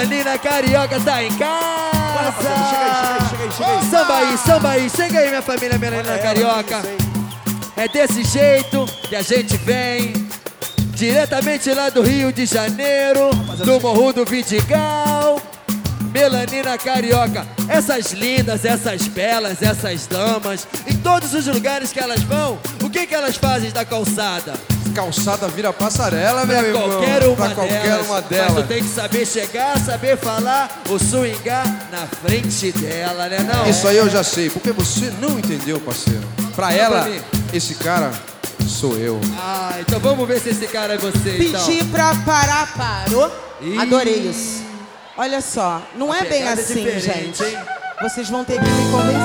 Melanina Carioca tá em casa. Chega aí, chega aí, chega aí. Samba aí, samba aí. Chega aí, minha família Melanina Carioca. É desse jeito que a gente vem. Diretamente lá do Rio de Janeiro, do Morro do Vidigal. Melanina Carioca, essas lindas, essas belas, essas damas, em todos os lugares que elas vão, o que que elas fazem da calçada? Calçada vira passarela, meu Pra irmão. qualquer uma pra qualquer delas. uma Mas tu delas. tem que saber chegar, saber falar, o swingar na frente dela, né não? Isso aí eu já sei, porque você não entendeu, parceiro. Pra ela, mim. esse cara sou eu. Ah, então vamos ver se esse cara é você, então. Pedi pra parar, parou. Ih. Adorei isso. Olha só, não é bem é assim, diferente, gente. hein? Vocês vão ter que me convencer.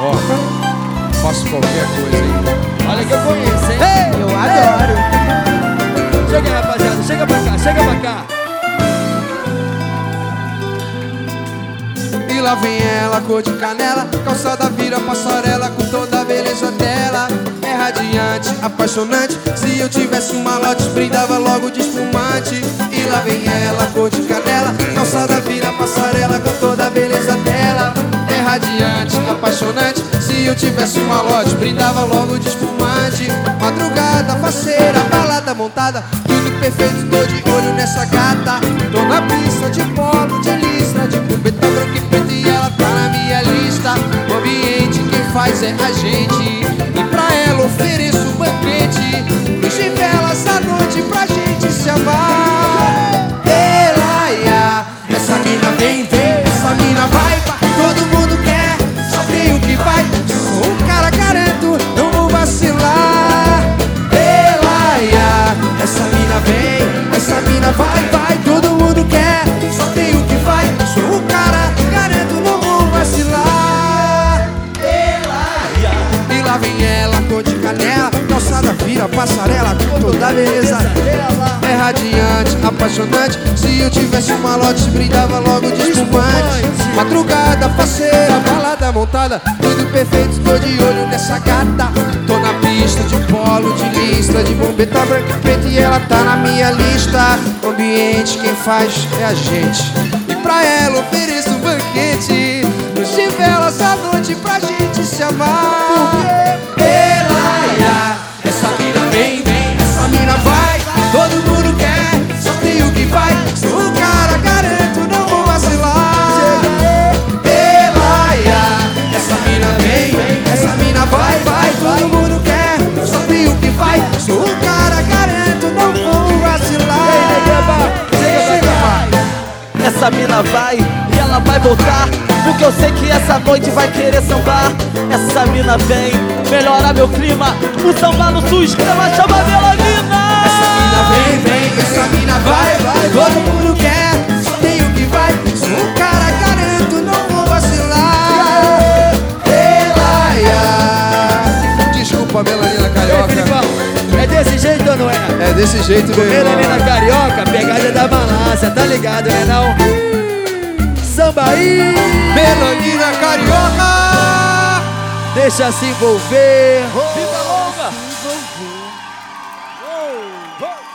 Ó, faço qualquer coisa, hein? Olha que eu conheço, hein? Eu adoro. Chega aí, rapaziada, chega pra cá, chega pra cá. E lá vem ela, cor de canela Calçada vira passarela com toda a beleza dela É radiante, apaixonante Se eu tivesse um malote, brindava logo de espumante E lá vem ela, cor de canela eu tivesse um malote, brindava logo de espumante Madrugada, faceira, balada montada Tudo perfeito, tô de olho nessa gata. Tô na pista de polo, de listra De cubeta branca e preta e ela tá na minha lista. O ambiente quem faz é a gente. E pra ela ofereço um banquete. Luz de velas à noite pra gente se amar vem. Essa mina vai, vai, todo mundo quer. Só tem o que vai. Sou um cara garanto, não vou vacilar E lá vem ela, cor de canela. Calçada vira passarela Com toda beleza É radiante, apaixonante. Se eu tivesse um malote Brindava logo de espumante. Madrugada, faceira, balada montada. Tudo perfeito, tô de olho nessa gata Pista de polo, de lista De bombeta branca e preta e ela tá na minha lista. O ambiente quem faz é a gente. E pra ela ofereço cara, garanto, não vou vacilar Chega, vai. Essa mina vai e ela vai voltar Porque eu sei que essa noite vai querer sambar. Essa mina vem, melhora meu clima O samba no sul extrema desse jeito, meu Comendo ali na carioca, pegada da malásia, tá ligado, né não? Sambaí! Melanina carioca! Deixa se envolver! Oh, Vida longa! Se envolver. Oh, oh.